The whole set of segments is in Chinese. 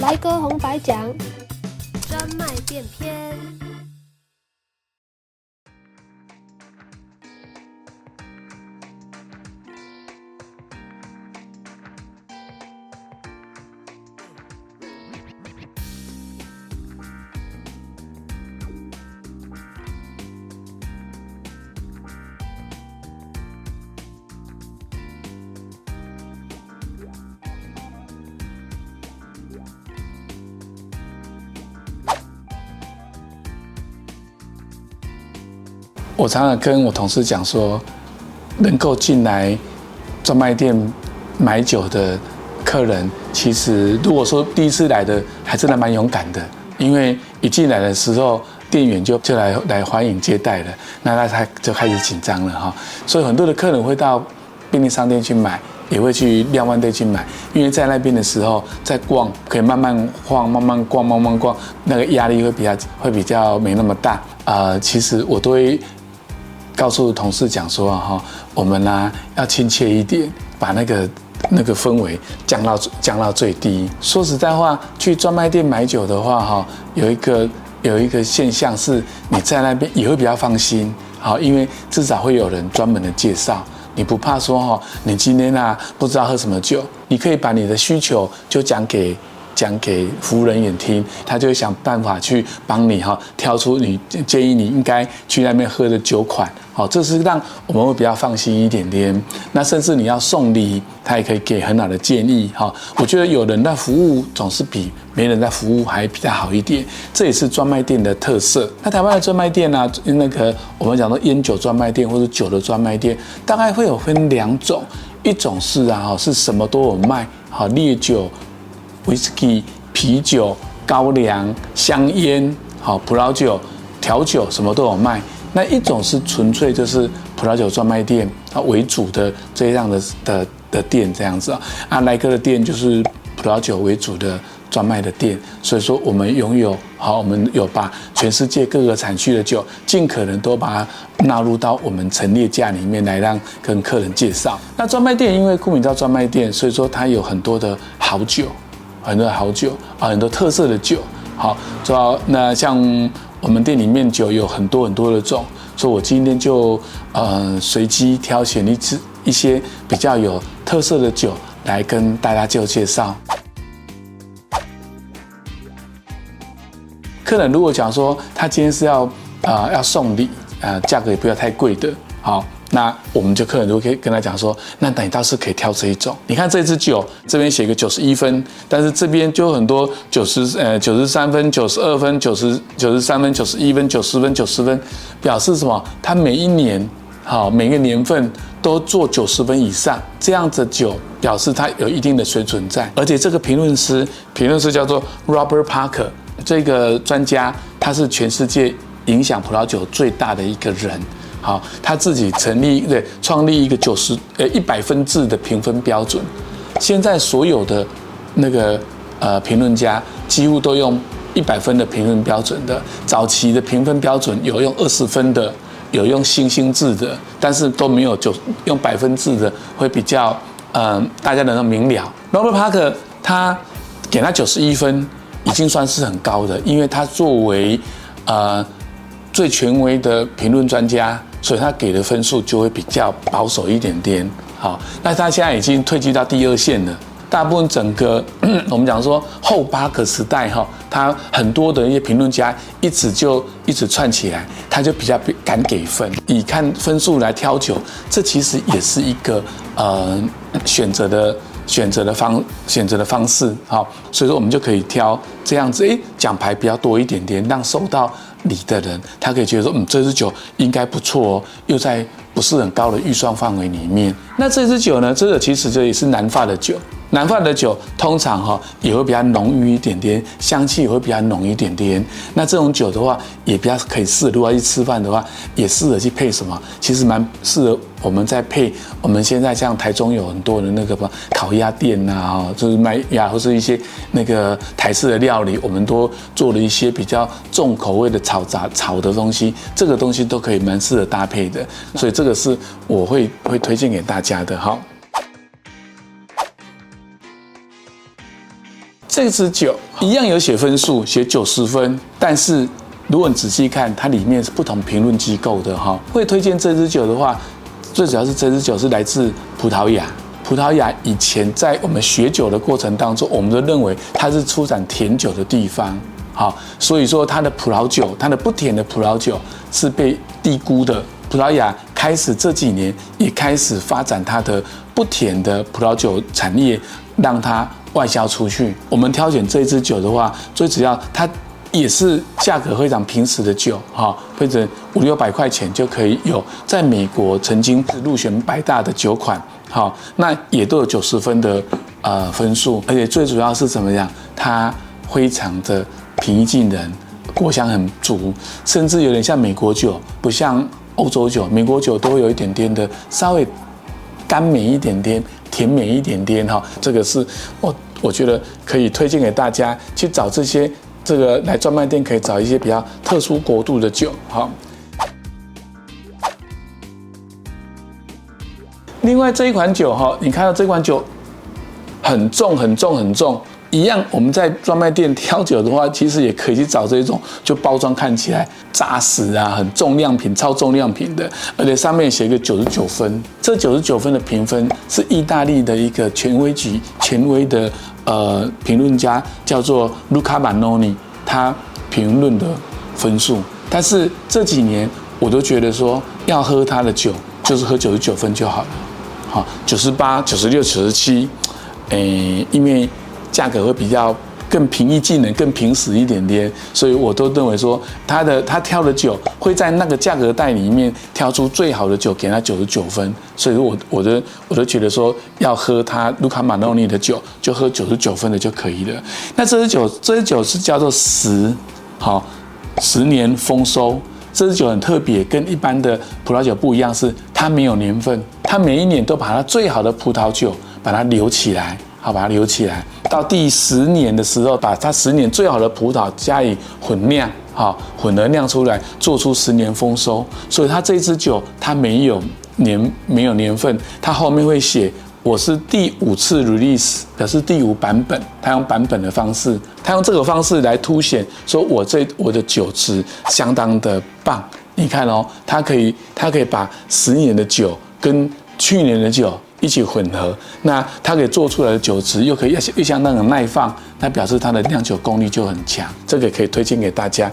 来个红白奖，专卖店篇。我常常跟我同事讲说，能够进来专卖店买酒的客人，其实如果说第一次来的，还真的蛮勇敢的，因为一进来的时候，店员就就来来欢迎接待了，那他他就开始紧张了哈。所以很多的客人会到便利商店去买，也会去量贩店去买，因为在那边的时候在逛，可以慢慢晃，慢慢逛，慢慢逛，那个压力会比较会比较没那么大、呃。其实我都会。告诉同事讲说哈，我们呢要亲切一点，把那个那个氛围降到降到最低。说实在话，去专卖店买酒的话哈，有一个有一个现象是，你在那边也会比较放心，好，因为至少会有人专门的介绍，你不怕说哈，你今天啊不知道喝什么酒，你可以把你的需求就讲给。讲给服务人员听，他就会想办法去帮你哈，挑出你建议你应该去那边喝的酒款，好，这是让我们会比较放心一点点。那甚至你要送礼，他也可以给很好的建议哈。我觉得有人的服务总是比没人的服务还比较好一点，这也是专卖店的特色。那台湾的专卖店呢，那个我们讲的烟酒专卖店或者酒的专卖店，大概会有分两种，一种是啊，是什么都有卖，好烈酒。威士忌、啤酒、高粱、香烟、好葡萄酒、调酒，什么都有卖。那一种是纯粹就是葡萄酒专卖店啊为主的这样的的的店这样子啊。啊，来哥的店就是葡萄酒为主的专卖的店。所以说，我们拥有好，我们有把全世界各个产区的酒，尽可能都把它纳入到我们陈列架里面来，让跟客人介绍。那专卖店因为顾名叫专卖店，所以说它有很多的好酒。很多好酒啊，很多特色的酒。好，主要那像我们店里面酒有很多很多的种，所以我今天就呃随机挑选一支一些比较有特色的酒来跟大家做介绍。客人如果讲说他今天是要啊、要送礼啊，价格也不要太贵的，好。那我们就客人就可以跟他讲说，那那你倒是可以挑这一种。你看这支酒，这边写个九十一分，但是这边就很多九十呃九十三分、九十二分、九十九十三分、九十一分、九十分、九十分，表示什么？它每一年好每个年份都做九十分以上，这样子酒表示它有一定的水准在。而且这个评论师，评论师叫做 Robert Parker，这个专家他是全世界影响葡萄酒最大的一个人。好，他自己成立对创立一个九十呃一百分制的评分标准。现在所有的那个呃评论家几乎都用一百分的评分标准的。早期的评分标准有用二十分的，有用星星制的，但是都没有九用百分制的会比较嗯、大家能够明了。Robert Parker 他给他九十一分已经算是很高的，因为他作为呃最权威的评论专家。所以他给的分数就会比较保守一点点，好，那他现在已经退居到第二线了。大部分整个 我们讲说后巴克时代哈，他很多的一些评论家一直就一直串起来，他就比较敢给分，以看分数来挑酒，这其实也是一个呃选择的选择的方选择的方式，好，所以说我们就可以挑这样子，诶，奖牌比较多一点点，让收到。你的人，他可以觉得说，嗯，这支酒应该不错哦，又在不是很高的预算范围里面。那这支酒呢，这个其实这也是南法的酒。南法的酒通常哈也会比较浓郁一点点，香气也会比较浓一点点。那这种酒的话，也比较可以试，如果要去吃饭的话，也适合去配什么？其实蛮适合我们在配。我们现在像台中有很多的那个烤鸭店呐，就是卖鸭或是一些那个台式的料理，我们都做了一些比较重口味的炒杂炒的东西，这个东西都可以蛮适合搭配的。所以这个是我会会推荐给大家的哈。这支酒一样有写分数，写九十分，但是如果你仔细看，它里面是不同评论机构的哈。会推荐这支酒的话，最主要是这支酒是来自葡萄牙。葡萄牙以前在我们学酒的过程当中，我们都认为它是出产甜酒的地方，好，所以说它的葡萄酒，它的不甜的葡萄酒是被低估的。葡萄牙开始这几年也开始发展它的不甜的葡萄酒产业，让它外销出去。我们挑选这支酒的话，最主要它也是价格非常平实的酒，哈，或者五六百块钱就可以有。在美国曾经是入选百大的酒款。好，那也都有九十分的呃分数，而且最主要是怎么样？它非常的平易近人，果香很足，甚至有点像美国酒，不像欧洲酒。美国酒都有一点点的稍微甘美一点点，甜美一点点哈。这个是我我觉得可以推荐给大家去找这些这个来专卖店可以找一些比较特殊国度的酒哈。另外这一款酒哈，你看到这款酒很重很重很重，一样我们在专卖店挑酒的话，其实也可以去找这种，就包装看起来扎实啊，很重量品、超重量品的，而且上面写一个九十九分，这九十九分的评分是意大利的一个权威级、权威的呃评论家叫做卢卡马诺尼，他评论的分数。但是这几年我都觉得说，要喝他的酒，就是喝九十九分就好了。好，九十八、九十六、九十七，诶，因为价格会比较更平易近人、更平实一点点，所以我都认为说，他的他挑的酒会在那个价格带里面挑出最好的酒，给他九十九分。所以我我的我都觉得说，要喝他卢卡马诺尼的酒，就喝九十九分的就可以了。那这支酒，这支酒是叫做十，好，十年丰收。这支酒很特别，跟一般的葡萄酒不一样，是它没有年份，它每一年都把它最好的葡萄酒把它留起来，好，把它留起来，到第十年的时候，把它十年最好的葡萄加以混酿，好，混合酿出来，做出十年丰收。所以它这支酒它没有年，没有年份，它后面会写。我是第五次 release，表示第五版本，他用版本的方式，他用这个方式来凸显，说我这我的酒质相当的棒。你看哦，他可以，他可以把十年的酒跟去年的酒一起混合，那它可以做出来的酒质又可以又又相当的耐放，那表示它的酿酒功力就很强。这个可以推荐给大家。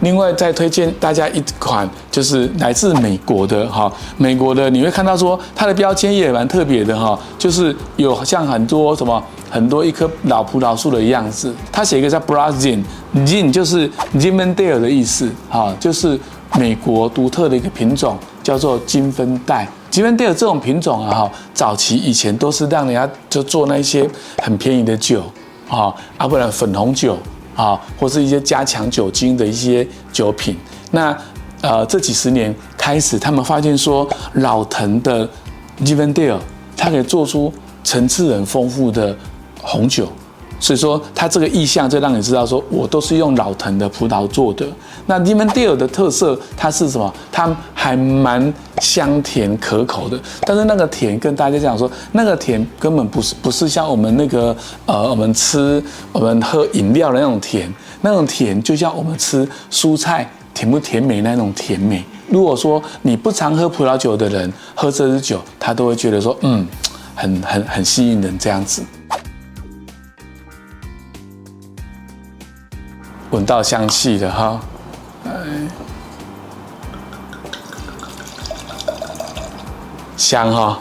另外再推荐大家一款，就是来自美国的哈，美国的你会看到说它的标签也蛮特别的哈，就是有像很多什么很多一棵老葡萄树的样子，它写一个叫 Brazil，Gin 就是 Zinfandel 的意思哈，就是美国独特的一个品种，叫做金分带。金分带这种品种啊哈，早期以前都是让人家就做那些很便宜的酒啊，啊不然粉红酒。啊，或是一些加强酒精的一些酒品。那呃，这几十年开始，他们发现说，老藤的金分带它可以做出层次很丰富的红酒。所以说，它这个意象就让你知道，说我都是用老藤的葡萄做的。那 Zinfandel 的特色，它是什么？它还蛮香甜可口的。但是那个甜，跟大家讲说，那个甜根本不是不是像我们那个呃，我们吃我们喝饮料的那种甜。那种甜就像我们吃蔬菜甜不甜美那种甜美。如果说你不常喝葡萄酒的人喝这支酒，他都会觉得说，嗯，很很很吸引人这样子。闻到香气了哈，香哈，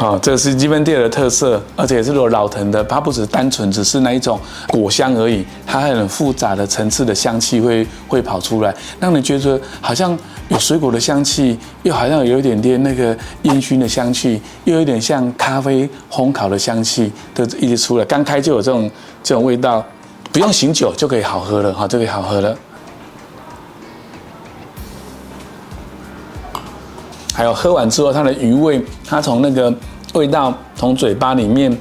哦，这是基本店的特色，而且是有老藤的，它不只单纯只是那一种果香而已，它还很复杂的层次的香气会会跑出来，让你觉得好像有水果的香气，又好像有一点点那个烟熏的香气，又有点像咖啡烘烤的香气，都一直出来，刚开就有这种这种味道。不用醒酒就可以好喝了哈，就可以好喝了。还有喝完之后，它的余味，它从那个味道从嘴巴里面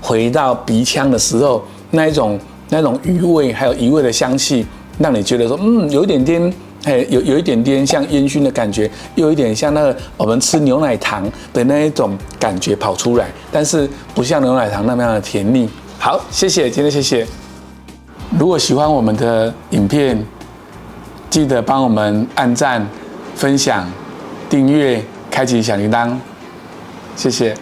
回到鼻腔的时候，那一种那种余味，还有余味的香气，让你觉得说，嗯，有一点点嘿，有有一点点像烟熏的感觉，又有一点像那个我们吃牛奶糖的那一种感觉跑出来，但是不像牛奶糖那么样的甜腻。好，谢谢，今天谢谢。如果喜欢我们的影片，记得帮我们按赞、分享、订阅、开启小铃铛，谢谢。